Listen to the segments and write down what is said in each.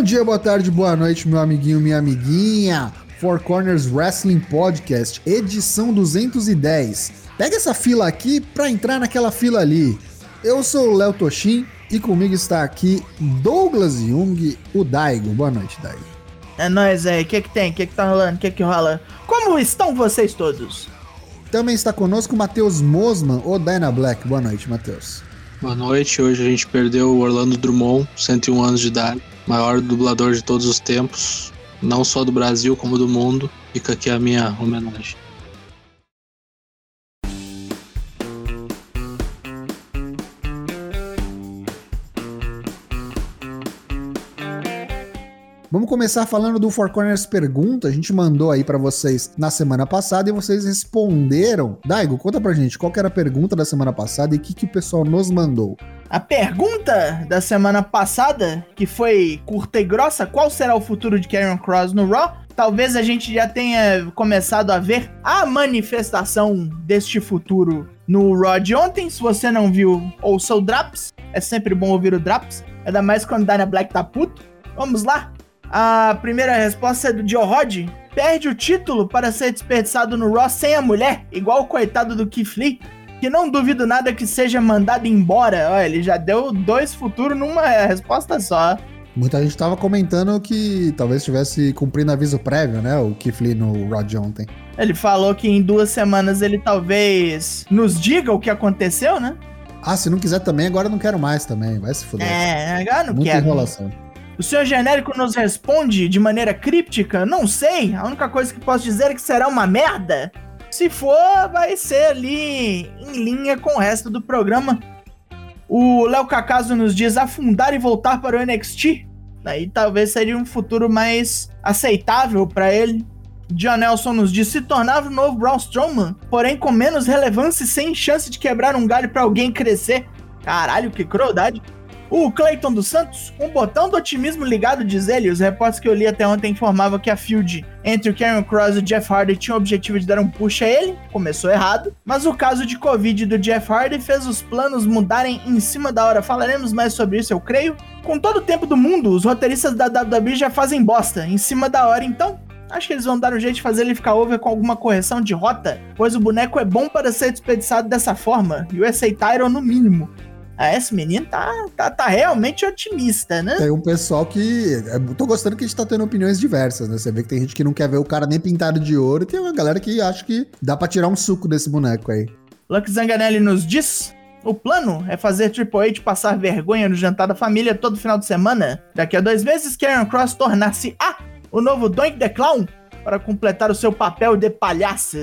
Bom dia, boa tarde, boa noite, meu amiguinho, minha amiguinha. Four Corners Wrestling Podcast, edição 210. Pega essa fila aqui pra entrar naquela fila ali. Eu sou o Léo Toshin e comigo está aqui Douglas Jung, o Daigo. Boa noite, Daigo. É nóis aí, o que que tem? O que que tá rolando? O que que rola? Como estão vocês todos? Também está conosco o Matheus Mosman, o Dyna Black. Boa noite, Matheus. Boa noite, hoje a gente perdeu o Orlando Drummond, 101 anos de idade, maior dublador de todos os tempos, não só do Brasil como do mundo. Fica aqui a minha homenagem. Começar falando do Four Corners Pergunta. A gente mandou aí para vocês na semana passada e vocês responderam. Daigo, conta pra gente qual era a pergunta da semana passada e o que, que o pessoal nos mandou. A pergunta da semana passada, que foi curta e grossa, qual será o futuro de Karen Cross no Raw? Talvez a gente já tenha começado a ver a manifestação deste futuro no Raw de ontem. Se você não viu, ouça o Draps. É sempre bom ouvir o Draps. Ainda mais quando Dana Black tá puto. Vamos lá? A primeira resposta é do Joe Rod. Perde o título para ser desperdiçado no Raw sem a mulher, igual o coitado do Keith Lee, que não duvido nada que seja mandado embora. Olha, ele já deu dois futuros numa resposta só. Muita gente tava comentando que talvez estivesse cumprindo aviso prévio, né? O Keith Lee no Raw de ontem. Ele falou que em duas semanas ele talvez nos diga o que aconteceu, né? Ah, se não quiser também, agora eu não quero mais também. Vai se fuder. É, agora não Muita quero. enrolação. O senhor genérico nos responde de maneira críptica? Não sei. A única coisa que posso dizer é que será uma merda. Se for, vai ser ali em linha com o resto do programa. O Léo Cacaso nos diz afundar e voltar para o NXT. Aí talvez seria um futuro mais aceitável para ele. John Nelson nos diz se tornar o novo Braun Strowman, porém com menos relevância e sem chance de quebrar um galho para alguém crescer. Caralho, que crueldade. O Clayton dos Santos, um botão do otimismo ligado, diz ele. Os repórteres que eu li até ontem informavam que a feud entre o Karen Cross e o Jeff Hardy tinha o objetivo de dar um push a ele. Começou errado. Mas o caso de Covid do Jeff Hardy fez os planos mudarem em cima da hora. Falaremos mais sobre isso, eu creio. Com todo o tempo do mundo, os roteiristas da WWE já fazem bosta em cima da hora, então Acho que eles vão dar um jeito de fazer ele ficar over com alguma correção de rota, pois o boneco é bom para ser desperdiçado dessa forma, e o USA Tyron no mínimo. Ah, esse menino tá, tá, tá realmente otimista, né? Tem um pessoal que. Eu tô gostando que a gente tá tendo opiniões diversas, né? Você vê que tem gente que não quer ver o cara nem pintado de ouro, e tem uma galera que acha que dá pra tirar um suco desse boneco aí. Luck Zanganelli nos diz. O plano é fazer Triple H passar vergonha no jantar da família todo final de semana. Daqui a dois meses, Karen Cross tornar-se a o novo Doink the Clown para completar o seu papel de palhaço.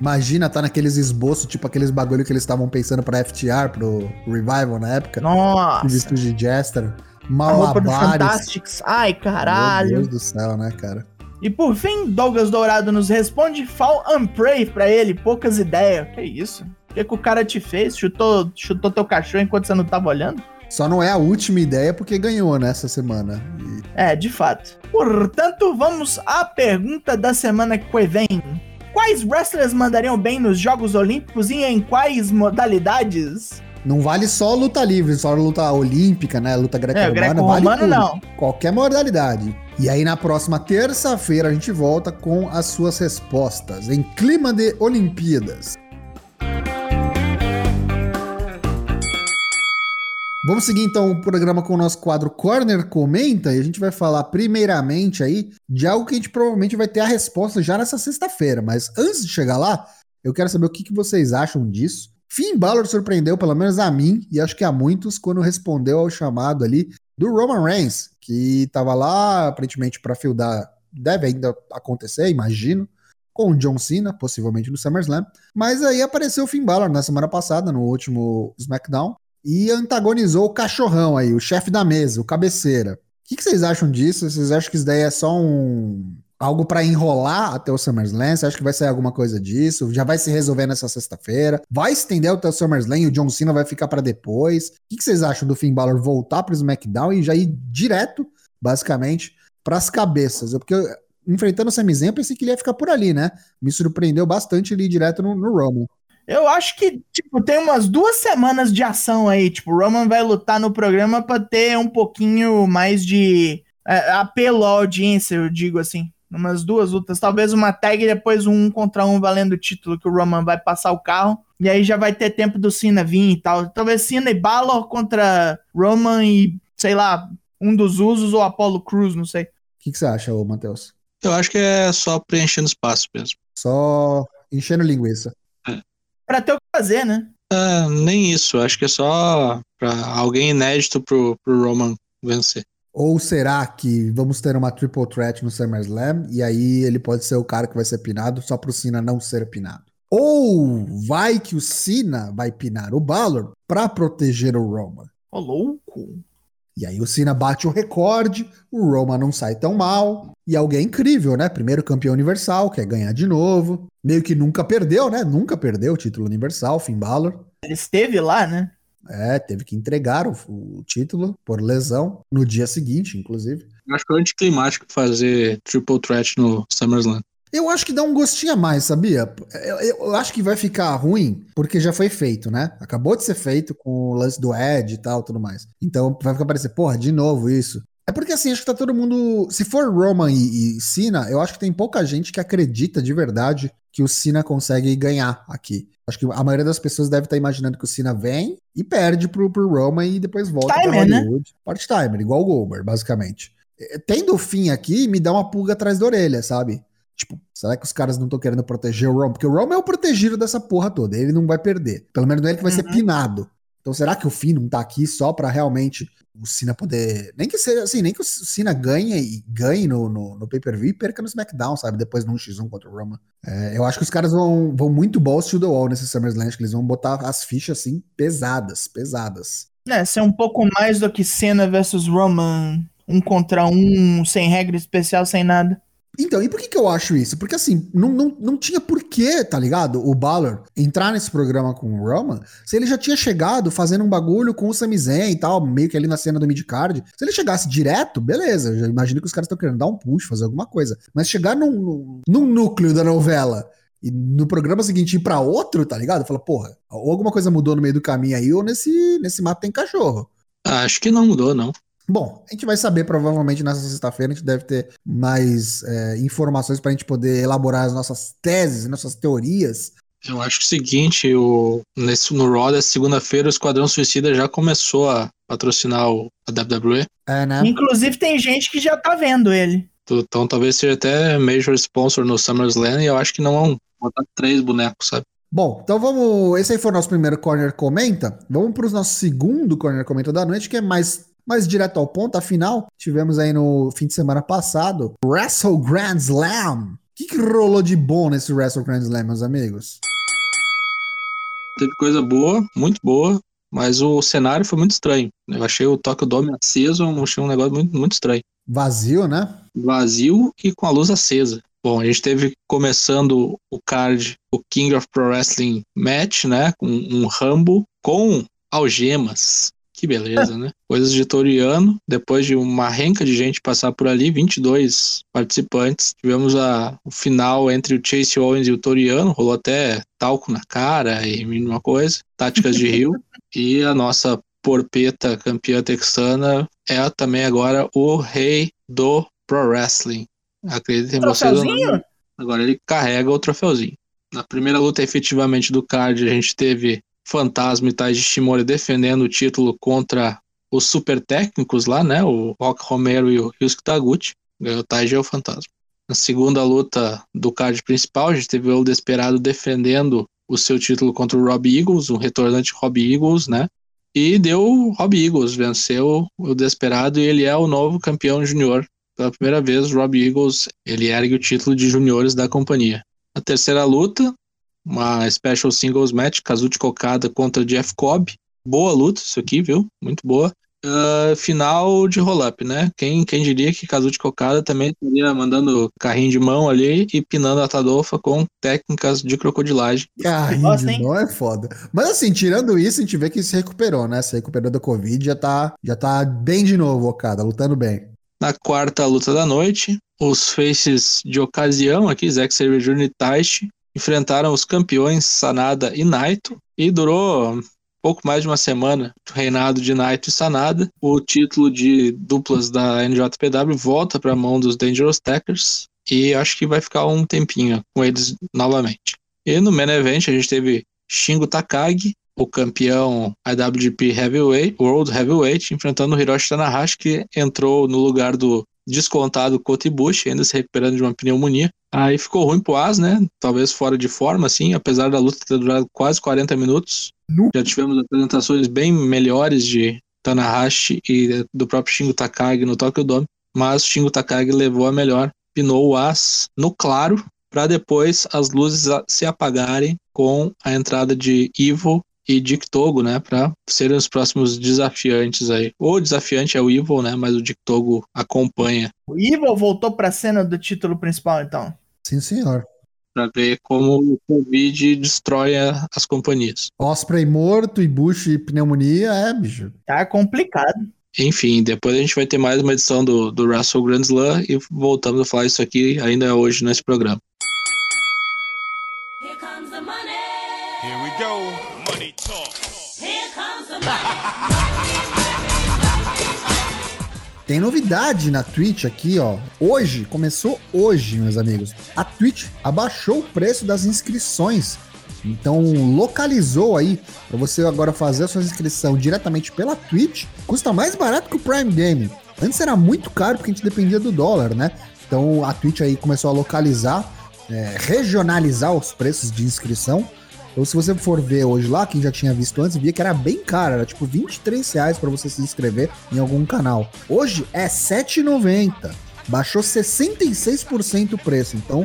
Imagina tá naqueles esboços, tipo aqueles bagulho que eles estavam pensando pra FTR, pro Revival na época. Nossa. Visto de Jester. Malabares. Fantastics. Ai, Meu caralho. Deus do céu, né, cara? E por fim, Douglas Dourado nos responde Fall and Pray pra ele, poucas ideias. Que isso? O que, que o cara te fez? Chutou, chutou teu cachorro enquanto você não tava olhando? Só não é a última ideia porque ganhou nessa semana. E É, de fato. Portanto, vamos à pergunta da semana que vem. Quais wrestlers mandariam bem nos Jogos Olímpicos e em quais modalidades? não vale só luta livre, só luta olímpica, né? Luta É, greco-romana. greco-romano vale tudo. não. Qualquer modalidade. E aí, na próxima terça-feira, a gente volta com as suas respostas em clima de Olimpíadas. Vamos seguir então o programa com o nosso quadro Corner Comenta e a gente vai falar primeiramente aí de algo que a gente provavelmente vai ter a resposta já nessa sexta-feira. Mas antes de chegar lá, eu quero saber o que, que vocês acham disso. Finn Balor surpreendeu, pelo menos a mim, e acho que a muitos, quando respondeu ao chamado ali do Roman Reigns, que tava lá aparentemente para fildar, deve ainda acontecer, imagino, com o John Cena, possivelmente no SummerSlam. Mas aí apareceu o Finn Balor na semana passada, no último SmackDown, e antagonizou o cachorrão aí, o chefe da mesa, o cabeceira. O que, que vocês acham disso? Vocês acham que isso daí é só um algo pra enrolar até o SummerSlam? Você acha que vai sair alguma coisa disso? Já vai se resolver nessa sexta-feira? Vai estender até o SummerSlam e o John Cena vai ficar pra depois? O que, que vocês acham do Finn Balor voltar pro SmackDown e já ir direto, basicamente, pras cabeças? É Porque enfrentando o Sami Zayn, eu pensei que ele ia ficar por ali, né? Me surpreendeu bastante ele ir direto no, no Roman. Eu acho que, tipo, tem umas duas semanas de ação aí. Tipo, o Roman vai lutar no programa pra ter um pouquinho mais de é, apelo à audiência, eu digo assim. Umas duas lutas, talvez uma tag e depois um contra um valendo o título que o Roman vai passar o carro. E aí já vai ter tempo do Cena vir e tal. Talvez Cena e Balor contra Roman e, sei lá, um dos usos ou Apollo Cruz, não sei. O que, que você acha, ô Matheus? Eu acho que é só preenchendo espaço mesmo. Só enchendo linguiça. Pra ter o que fazer, né? É, nem isso. Acho que é só pra alguém inédito pro, pro Roman vencer. Ou será que vamos ter uma triple threat no SummerSlam e aí ele pode ser o cara que vai ser pinado só pro Cena não ser pinado? Ou vai que o Cena vai pinar o Balor para proteger o Roman? Ô, louco! E aí o Cena bate o recorde, o Roman não sai tão mal. E alguém incrível, né? Primeiro campeão universal, quer ganhar de novo. Meio que nunca perdeu, né? Nunca perdeu o título universal, Finn Balor. Ele esteve lá, né? É, teve que entregar o, o, título por lesão no dia seguinte, inclusive. Acho que é anticlimático fazer triple threat no SummerSlam. Eu acho que dá um gostinho a mais, sabia? Eu, eu, acho que vai ficar ruim porque já foi feito, né? Acabou de ser feito com o lance do Ed e tal, tudo mais. Então vai ficar parecer, porra, de novo isso. É porque assim, acho que tá todo mundo. Se for Roman e, e Cena, eu acho que tem pouca gente que acredita de verdade que o Cena consegue ganhar aqui. Acho que a maioria das pessoas deve estar imaginando que o Cena vem e perde pro, pro Roman e depois volta Timer, pra né? Hollywood. Né? Part-timer, igual o Goldberg, basicamente. É, tendo o fim aqui, me dá uma pulga atrás da orelha, sabe? Tipo, será que os caras não estão querendo proteger o Roman? Porque o Roman é o protegido dessa porra toda. Ele não vai perder. Pelo menos não é ele que vai uhum. ser pinado. Então será que o Finn não tá aqui só para realmente o Cena poder. Nem que seja assim, nem que o Cena ganhe e ganhe no, no, no pay-per-view e perca no SmackDown, sabe? Depois num X1 contra o Roman. É, eu acho que os caras vão, vão muito balls to the wall nesse SummerSlam, que eles vão botar as fichas assim pesadas, pesadas. É, ser um pouco mais do que Cena versus Roman, um contra um, sem regra especial, sem nada. Então, e por que, que eu acho isso? Porque assim, não, não, não tinha porquê, tá ligado? O Balor entrar nesse programa com o Roman, se ele já tinha chegado fazendo um bagulho com o Sami Zayn e tal, meio que ali na cena do midcard. Se ele chegasse direto, beleza, já imagino que os caras estão querendo dar um push, fazer alguma coisa. Mas chegar num, num núcleo da novela e no programa seguinte ir pra outro, tá ligado? Fala, porra, ou alguma coisa mudou no meio do caminho aí, ou nesse, nesse mato tem cachorro. Acho que não mudou, não. Bom, a gente vai saber provavelmente nessa sexta-feira, a gente deve ter mais é, informações para a gente poder elaborar as nossas teses, nossas teorias. Eu acho que é o seguinte, o, nesse, no Raw da segunda-feira o Esquadrão Suicida já começou a patrocinar o, a WWE. É, né? Inclusive tem gente que já tá vendo ele. Então talvez seja até major sponsor no SummerSlam e eu acho que não é um botar três bonecos, sabe? Bom, então vamos. Esse aí foi o nosso primeiro Corner Comenta. Vamos para o nosso segundo Corner Comenta da noite, que é mais mas direto ao ponto, afinal, tivemos aí no fim de semana passado Wrestle Grand Slam. O que, que rolou de bom nesse Wrestle Grand Slam, meus amigos? Teve coisa boa, muito boa, mas o cenário foi muito estranho. Eu achei o Tokyo Dome aceso, achei um negócio muito, muito estranho. Vazio, né? Vazio e com a luz acesa. Bom, a gente teve começando o card, o King of Pro Wrestling Match, né? Com um Rambo com algemas. Que beleza, né? Coisas de Toriano. Depois de uma renca de gente passar por ali, 22 participantes. Tivemos a, o final entre o Chase Owens e o Toriano. Rolou até talco na cara e mínima coisa. Táticas de Rio. e a nossa porpeta campeã texana é também agora o rei do Pro Wrestling. Acreditem vocês. Agora ele carrega o troféuzinho. Na primeira luta efetivamente do card, a gente teve Fantasma e Taiji Shimori defendendo o título contra os super técnicos lá, né? O Rock Romero e o Ryusuke Taguchi. Ganhou o Taiji e o Fantasma. Na segunda luta do card principal, a gente teve o Desperado defendendo o seu título contra o Rob Eagles, o retornante Rob Eagles, né? E deu o Rob Eagles, venceu o Desperado e ele é o novo campeão júnior. Pela primeira vez, Rob Eagles, ele ergue o título de juniores da companhia. A terceira luta, uma Special Singles Match, Kazuchi Kokada contra Jeff Cobb. Boa luta isso aqui, viu? Muito boa. Uh, final de roll-up, né? Quem, quem diria que Kazuchi Kokada também estaria mandando carrinho de mão ali e pinando a Tadofa com técnicas de crocodilagem. Carrinho Nossa, de mão é foda. Mas assim, tirando isso, a gente vê que se recuperou, né? Se recuperou da Covid, já tá, já tá bem de novo, Okada, lutando bem. Na quarta luta da noite, os faces de ocasião aqui, Zack Sabre Jr. e Taishi, enfrentaram os campeões Sanada e Naito e durou pouco mais de uma semana do reinado de Naito e Sanada, o título de duplas da NJPW volta para a mão dos Dangerous Tackers e acho que vai ficar um tempinho com eles novamente. E no main event a gente teve Shingo Takagi, o campeão IWGP Heavyweight, World Heavyweight, enfrentando o Hiroshi Tanahashi, que entrou no lugar do descontado Kota Ibushi, ainda se recuperando de uma pneumonia. Aí ficou ruim pro As, né? Talvez fora de forma, assim, apesar da luta ter durado quase 40 minutos. Já tivemos apresentações bem melhores de Tanahashi e do próprio Shingo Takagi no Tokyo Dome, mas o Shingo Takagi levou a melhor, pinou o As no claro, para depois as luzes se apagarem com a entrada de Evil e Dick Togo, né, para serem os próximos desafiantes aí. O desafiante é o Evil, né, mas o Dick Togo acompanha. O Evil voltou para a cena do título principal, então. Sim, senhor. Para ver como o Covid destrói as companhias. Osprey morto e Bush e pneumonia, é, bicho. Tá complicado. Enfim, depois a gente vai ter mais uma edição do, do Russell Grand Slam e voltamos a falar isso aqui ainda hoje nesse programa. Tem novidade na Twitch aqui, ó. Hoje, começou hoje, meus amigos. A Twitch abaixou o preço das inscrições. Então, localizou aí para você agora fazer a sua inscrição diretamente pela Twitch. Custa mais barato que o Prime Game. Antes era muito caro porque a gente dependia do dólar, né? Então, a Twitch aí começou a localizar, é, regionalizar os preços de inscrição. Então, se você for ver hoje lá, quem já tinha visto antes, via que era bem caro, era tipo 23 reais para você se inscrever em algum canal. Hoje é 7,90. Baixou 66% o preço. Então,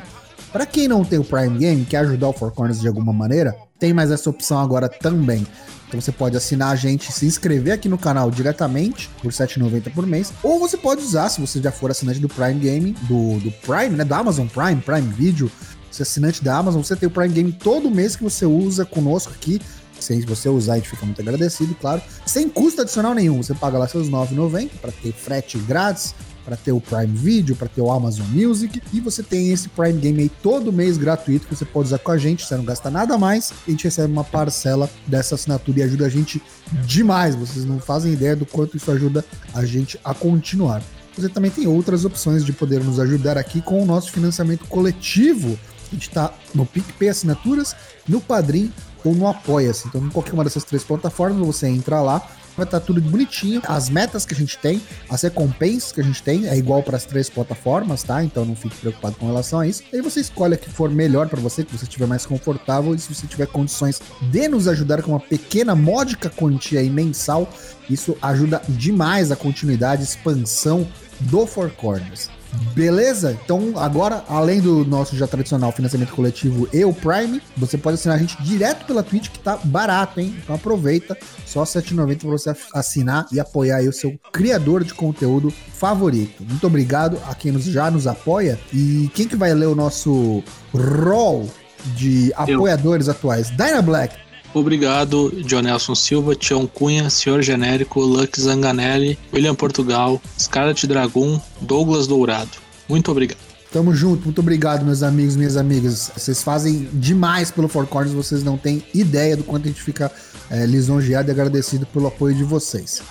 para quem não tem o Prime Game, quer ajudar o Four Corners de alguma maneira, tem mais essa opção agora também. Então você pode assinar a gente, se inscrever aqui no canal diretamente por R$ 7,90 por mês, ou você pode usar, se você já for assinante do Prime Game, do, do Prime, né, do Amazon Prime, Prime Video, você é assinante da Amazon, você tem o Prime Game todo mês que você usa conosco aqui. Se você usar, a gente fica muito agradecido, claro. Sem custo adicional nenhum. Você paga lá seus R$ 9,90 para ter frete grátis, para ter o Prime Video, para ter o Amazon Music. E você tem esse Prime Game aí todo mês gratuito que você pode usar com a gente. Você não gasta nada mais. A gente recebe uma parcela dessa assinatura e ajuda a gente demais. Vocês não fazem ideia do quanto isso ajuda a gente a continuar. Você também tem outras opções de poder nos ajudar aqui com o nosso financiamento coletivo a gente está no PicPay Assinaturas, no Padrim ou no Apoia-se. Então, em qualquer uma dessas três plataformas, você entra lá, vai estar tá tudo bonitinho. As metas que a gente tem, as recompensas que a gente tem, é igual para as três plataformas, tá? Então não fique preocupado com relação a isso. Aí você escolhe a que for melhor para você, que você estiver mais confortável e se você tiver condições de nos ajudar com uma pequena, módica quantia aí mensal, isso ajuda demais a continuidade, expansão do Four Corners. Beleza? Então, agora, além do nosso já tradicional financiamento coletivo e o Prime, você pode assinar a gente direto pela Twitch, que tá barato, hein? Então aproveita, só R$7,90 para você assinar e apoiar o seu criador de conteúdo favorito. Muito obrigado a quem nos, já nos apoia. E quem que vai ler o nosso roll de apoiadores Eu. atuais? Dyna Black, Obrigado, Jonelson Silva, Tião Cunha, Senhor Genérico, Lux Zanganelli, William Portugal, Scarlet Dragon, Douglas Dourado. Muito obrigado. Tamo junto, muito obrigado, meus amigos, minhas amigas. Vocês fazem demais pelo Four Corners, vocês não têm ideia do quanto a gente fica é, lisonjeado e agradecido pelo apoio de vocês.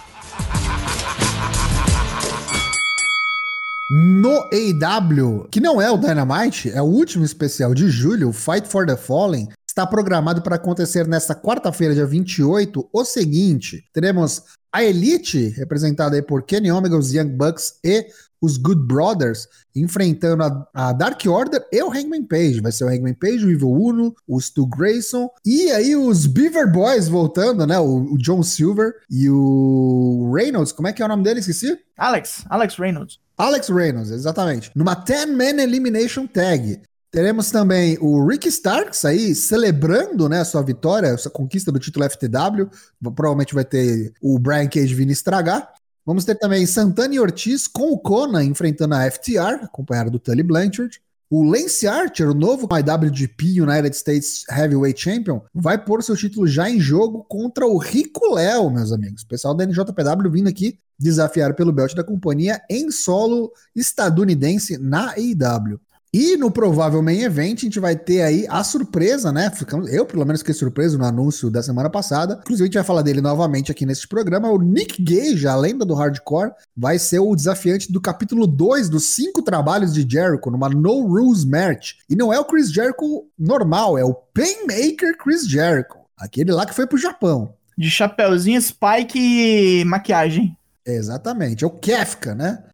No AW, que não é o Dynamite, é o último especial de julho, Fight for the Fallen, está programado para acontecer nesta quarta-feira, dia 28, o seguinte: teremos a Elite, representada aí por Kenny Omega, os Young Bucks e os Good Brothers, enfrentando a, a, Dark Order e o Hangman Page. Vai ser o Hangman Page, o Evil Uno, o Stu Grayson e aí os Beaver Boys voltando, né? O, o John Silver e o Reynolds. Como é que é o nome dele? Esqueci? Alex, Alex Reynolds. Alex Reynolds, exatamente. Numa 10-man elimination tag. Teremos também o Rick Starks aí celebrando né, a sua vitória, a conquista do título FTW. Provavelmente vai ter o Brian Cage vindo estragar. Vamos ter também Santana e Ortiz com o Conan enfrentando a FTR, acompanhado do Tully Blanchard. O Lance Archer, o novo IWGP United States Heavyweight Champion, vai pôr seu título já em jogo contra o Rico Léo, meus amigos. O pessoal da NJPW vindo aqui desafiar pelo belt da companhia em solo estadunidense na AEW. E no provável main event, a gente vai ter aí a surpresa, né? Eu, pelo menos, fiquei surpreso no anúncio da semana passada. Inclusive, a gente vai falar dele novamente aqui nesse programa. O Nick Gage, a lenda do hardcore, vai ser o desafiante do capítulo 2 dos cinco trabalhos de Jericho, numa No Rules match. E não é o Chris Jericho normal, é o Painmaker Chris Jericho. Aquele lá que foi pro Japão. De chapeuzinho, spike e maquiagem. Exatamente, é o Kefka, né?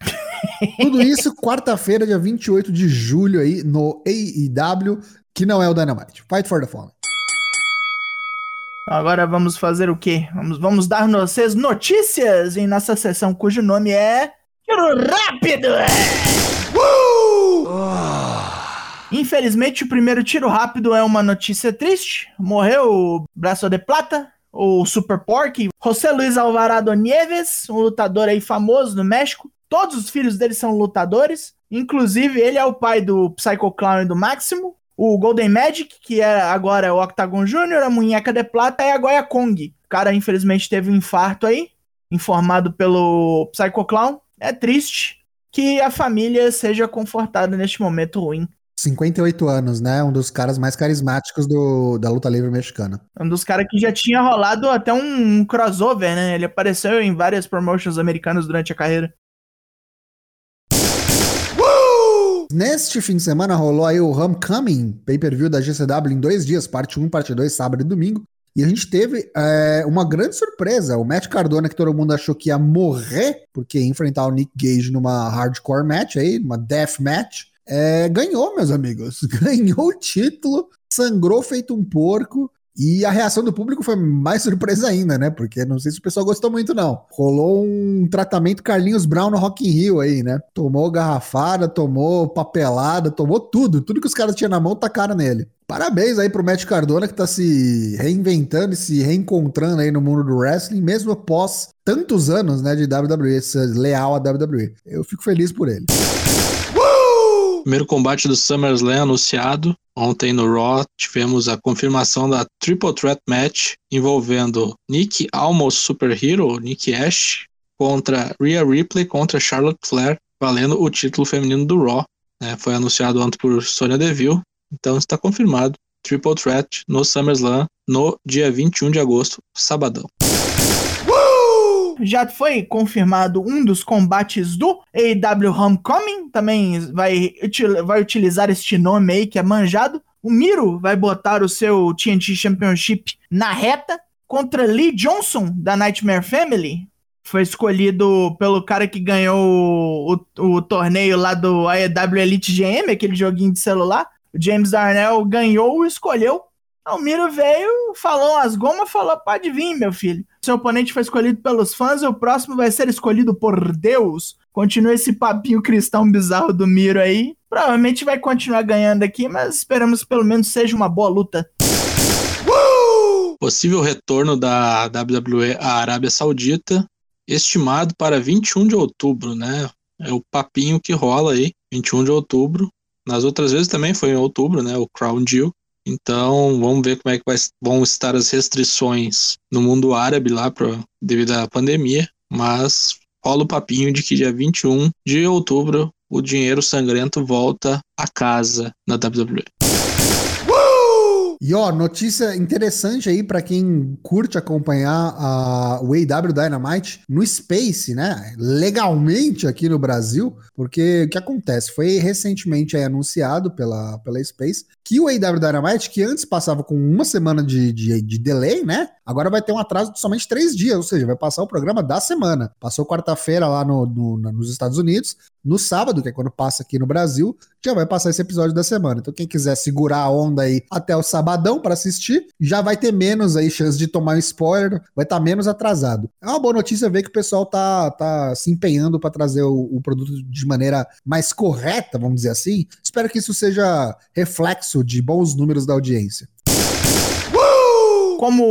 Tudo isso quarta-feira, dia 28 de julho aí no AEW, que não é o Dynamite. Fight for the Fallen. Agora vamos fazer o quê? Vamos, vamos dar vocês notícias em nossa sessão cujo nome é Tiro Rápido! Uh! Infelizmente, o primeiro tiro rápido é uma notícia triste. Morreu o Braço de Plata, o Super Pork, José Luiz Alvarado Nieves, um lutador aí famoso no México. Todos os filhos dele são lutadores. Inclusive, ele é o pai do Psycho Clown e do Máximo. O Golden Magic, que é agora o Octagon Jr., a Munheca de Plata e a Goya Kong. O cara, infelizmente, teve um infarto aí, informado pelo Psycho Clown. É triste que a família seja confortada neste momento ruim. 58 anos, né? Um dos caras mais carismáticos do, da luta livre mexicana. Um dos caras que já tinha rolado até um, um crossover, né? Ele apareceu em várias promotions americanas durante a carreira. Neste fim de semana rolou aí o Homecoming, pay-per-view da GCW em dois dias, parte 1, parte 2, sábado e domingo. E a gente teve é, uma grande surpresa. O Matt Cardona, que todo mundo achou que ia morrer, porque ia enfrentar o Nick Gage numa hardcore match aí, uma death match, é, ganhou, meus amigos. Ganhou o título, sangrou feito um porco. E a reação do público foi mais surpresa ainda, né? Porque não sei se o pessoal gostou muito, não. Rolou um tratamento Carlinhos Brown no Rock in Rio aí, né? Tomou garrafada, tomou papelada, tomou tudo. Tudo que os caras tinham na mão tacaram nele. Parabéns aí pro Matt Cardona que tá se reinventando e se reencontrando aí no mundo do wrestling, mesmo após tantos anos, né, de WWE, leal à WWE. Eu fico feliz por ele. Primeiro combate do SummerSlam anunciado. Ontem no Raw tivemos a confirmação da Triple Threat Match envolvendo Nick Almost Superhero, Nick Ash, contra Rhea Ripley contra Charlotte Flair, valendo o título feminino do Raw. Né? Foi anunciado ontem por Sonya Deville, então está confirmado. Triple Threat no SummerSlam no dia 21 de agosto, sabadão já foi confirmado um dos combates do AEW Homecoming, também vai, vai utilizar este nome aí que é manjado. O Miro vai botar o seu TNT Championship na reta contra Lee Johnson da Nightmare Family. Foi escolhido pelo cara que ganhou o, o, o torneio lá do AEW Elite GM, aquele joguinho de celular. O James Darnell ganhou e escolheu o Miro veio, falou as gomas, falou: pode vir, meu filho. Seu oponente foi escolhido pelos fãs e o próximo vai ser escolhido por Deus. Continua esse papinho cristão bizarro do Miro aí. Provavelmente vai continuar ganhando aqui, mas esperamos que pelo menos seja uma boa luta. Possível retorno da WWE à Arábia Saudita, estimado para 21 de outubro, né? É o papinho que rola aí, 21 de outubro. Nas outras vezes também foi em outubro, né? O Crown Deal. Então, vamos ver como é que vai, vão estar as restrições no mundo árabe lá pra, devido à pandemia. Mas rola o papinho de que dia 21 de outubro o dinheiro sangrento volta a casa na WWE. E ó, notícia interessante aí para quem curte acompanhar a, o AW Dynamite no Space, né? Legalmente aqui no Brasil, porque o que acontece? Foi recentemente anunciado pela, pela Space que o AW Dynamite, que antes passava com uma semana de, de, de, delay, né? Agora vai ter um atraso de somente três dias, ou seja, vai passar o programa da semana. Passou quarta-feira lá no, no, nos Estados Unidos, no sábado, que é quando passa aqui no Brasil, já vai passar esse episódio da semana. Então, quem quiser segurar a onda aí até o sabadão para assistir, já vai ter menos aí chance de tomar um spoiler, vai estar tá menos atrasado. É uma boa notícia ver que o pessoal tá, tá se empenhando para trazer o, o, produto de maneira mais correta, vamos dizer assim. Espero que isso seja reflexo de bons números da audiência. Como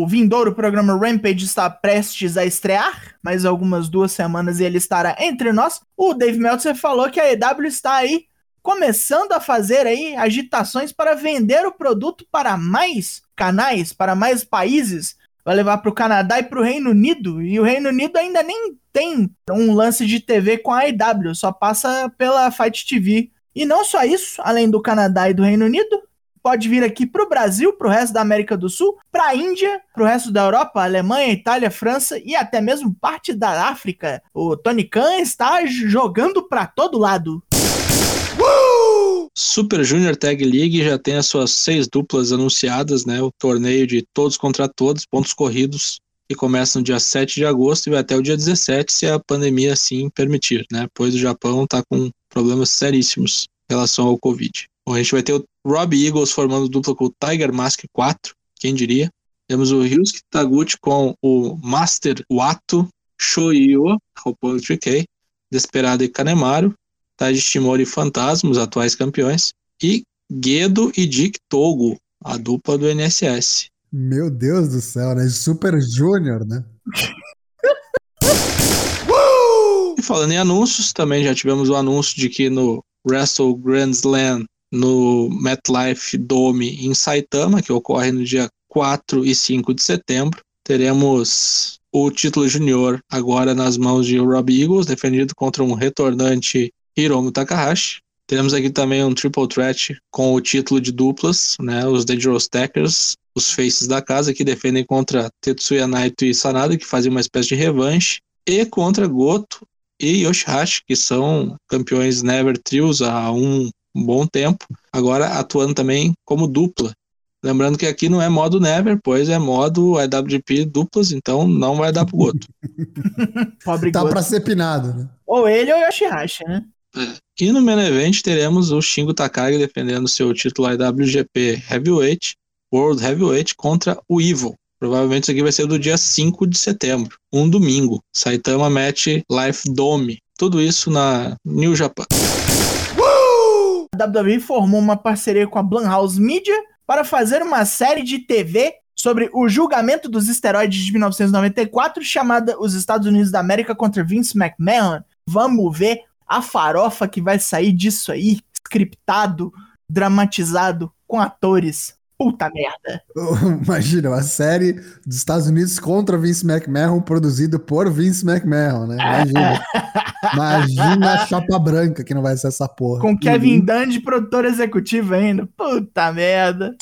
o vindouro programa Rampage está prestes a estrear, mais algumas duas semanas e ele estará entre nós, o Dave Meltzer falou que a EW está aí começando a fazer aí agitações para vender o produto para mais canais, para mais países. Vai levar para o Canadá e para o Reino Unido. E o Reino Unido ainda nem tem um lance de TV com a EW, só passa pela Fight TV E não só isso, além do Canadá e do Reino Unido, pode vir aqui para o Brasil, para o resto da América do Sul, para a Índia, para o resto da Europa, Alemanha, Itália, França e até mesmo parte da África. O Tony Khan está jogando para todo lado. Super Junior Tag League já tem as suas seis duplas anunciadas, né? O torneio de todos contra todos, pontos corridos, que começa no dia 7 de agosto e vai até o dia 17, se a pandemia assim permitir, né? Pois o Japão está com problemas seríssimos em relação ao Covid. Bom, a gente vai ter o Rob Eagles formando dupla com o Tiger Mask 4, quem diria. Temos o Ryusuke Taguchi com o Master Wato, Shoyo, Roppongi 3K, Desperado e Kanemaru, Taiji Shimori e Fantasma, os atuais campeões, e Gedo e Dick Togo, a dupla do NSS. Meu Deus do céu, né? Super Júnior, né? e falando em anúncios, também já tivemos o anúncio de que no Wrestle Grand Slam no MetLife Dome em Saitama, que ocorre no dia 4 e 5 de setembro. Teremos o título junior agora nas mãos de Rob Eagles, defendido contra um retornante Hiromu Takahashi. Teremos aqui também um triple threat com o título de duplas, né? Os Dangerous Tackers, os faces da casa que defendem contra Tetsuya Naito e Sanada, que fazem uma espécie de revanche, e contra Goto e Yoshihashi, que são campeões Never Trios há um um bom tempo, agora atuando também como dupla. Lembrando que aqui não é modo Never, pois é modo IWGP duplas, então não vai dar pro Goto. Pobre tá Goto. pra ser pinado, né? Ou ele ou Yoshihashi, né? É. E no main event teremos o Shingo Takagi defendendo seu título IWGP Heavyweight, World Heavyweight contra o Evil. Provavelmente isso aqui vai ser do dia 5 de setembro, um domingo. Saitama Match Life Dome. Tudo isso na New Japan. A WWE formou uma parceria com a Blumhouse Media para fazer uma série de TV sobre o julgamento dos esteroides de 1994 chamada Os Estados Unidos da América contra Vince McMahon. Vamos ver a farofa que vai sair disso aí, scriptado, dramatizado, com atores. Puta merda. Imagina, uma série dos Estados Unidos contra Vince McMahon, produzido por Vince McMahon, né? Imagina. Imagina a chapa branca que não vai ser essa porra. Com Kevin uhum. Dunn de produtor executivo ainda. Puta merda.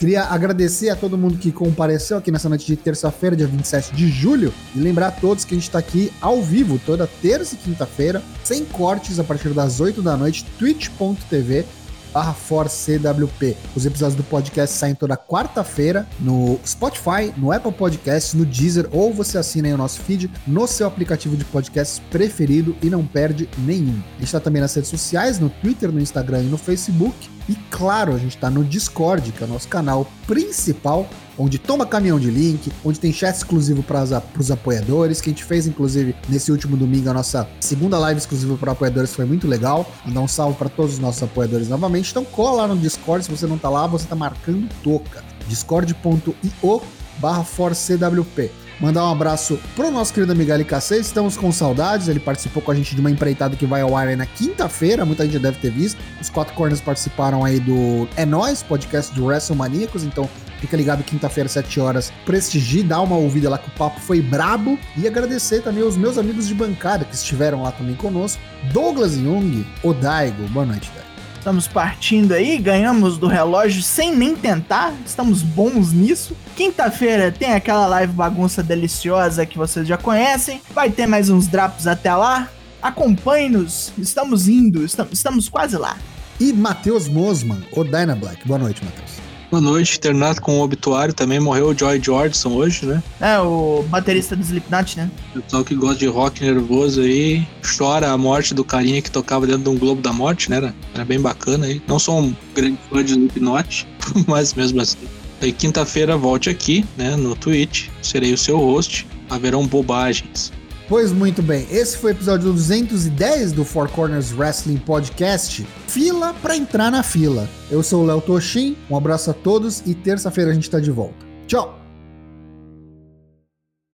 Queria agradecer a todo mundo que compareceu aqui nessa noite de terça-feira, dia 27 de julho, e lembrar a todos que a gente está aqui ao vivo toda terça e quinta-feira, sem cortes, a partir das 8 da noite, twitch.tv barra CWP. Os episódios do podcast saem toda quarta-feira no Spotify, no Apple Podcasts, no Deezer, ou você assina aí o nosso feed no seu aplicativo de podcast preferido e não perde nenhum. A gente está também nas redes sociais, no Twitter, no Instagram e no Facebook. E claro, a gente está no Discord, que é o nosso canal principal, onde toma caminhão de link, onde tem chat exclusivo para os apoiadores, que a gente fez, inclusive, nesse último domingo, a nossa segunda live exclusiva para apoiadores foi muito legal. Mandar um salve para todos os nossos apoiadores novamente. Então cola lá no Discord, se você não tá lá, você tá marcando toca. discord.io barra ForceCWP. Mandar um abraço pro nosso querido amigo LKC, estamos com saudades, ele participou com a gente de uma empreitada que vai ao ar na quinta-feira, muita gente deve ter visto. Os quatro corners participaram aí do É Nós, podcast do WrestleManiacos, então Fica ligado quinta-feira, 7 horas. Prestigie, dá uma ouvida lá que o papo foi brabo. E agradecer também aos meus amigos de bancada que estiveram lá também conosco. Douglas Jung, Odaigo. Boa noite, velho. Estamos partindo aí, ganhamos do relógio sem nem tentar, estamos bons nisso. Quinta-feira tem aquela live bagunça deliciosa que vocês já conhecem. Vai ter mais uns drapos até lá. Acompanhe-nos, estamos indo, estamos, estamos quase lá. E Matheus Mosman, o Dyna Black. Boa noite, Matheus. Boa noite, terminado com o obituário também, morreu o Joy Jordison hoje, né? É, o baterista do Slipknot, né? O pessoal que gosta de rock nervoso aí, chora a morte do carinha que tocava dentro de um Globo da Morte, né? Era, era bem bacana aí. Não sou um grande fã de Slipknot, mas mesmo assim. Aí quinta-feira volte aqui, né, no Twitch, serei o seu host, haverão bobagens. Pois muito bem, esse foi o episódio 210 do Four Corners Wrestling Podcast. Fila para entrar na fila. Eu sou o Léo Toshin, um abraço a todos e terça-feira a gente tá de volta. Tchau!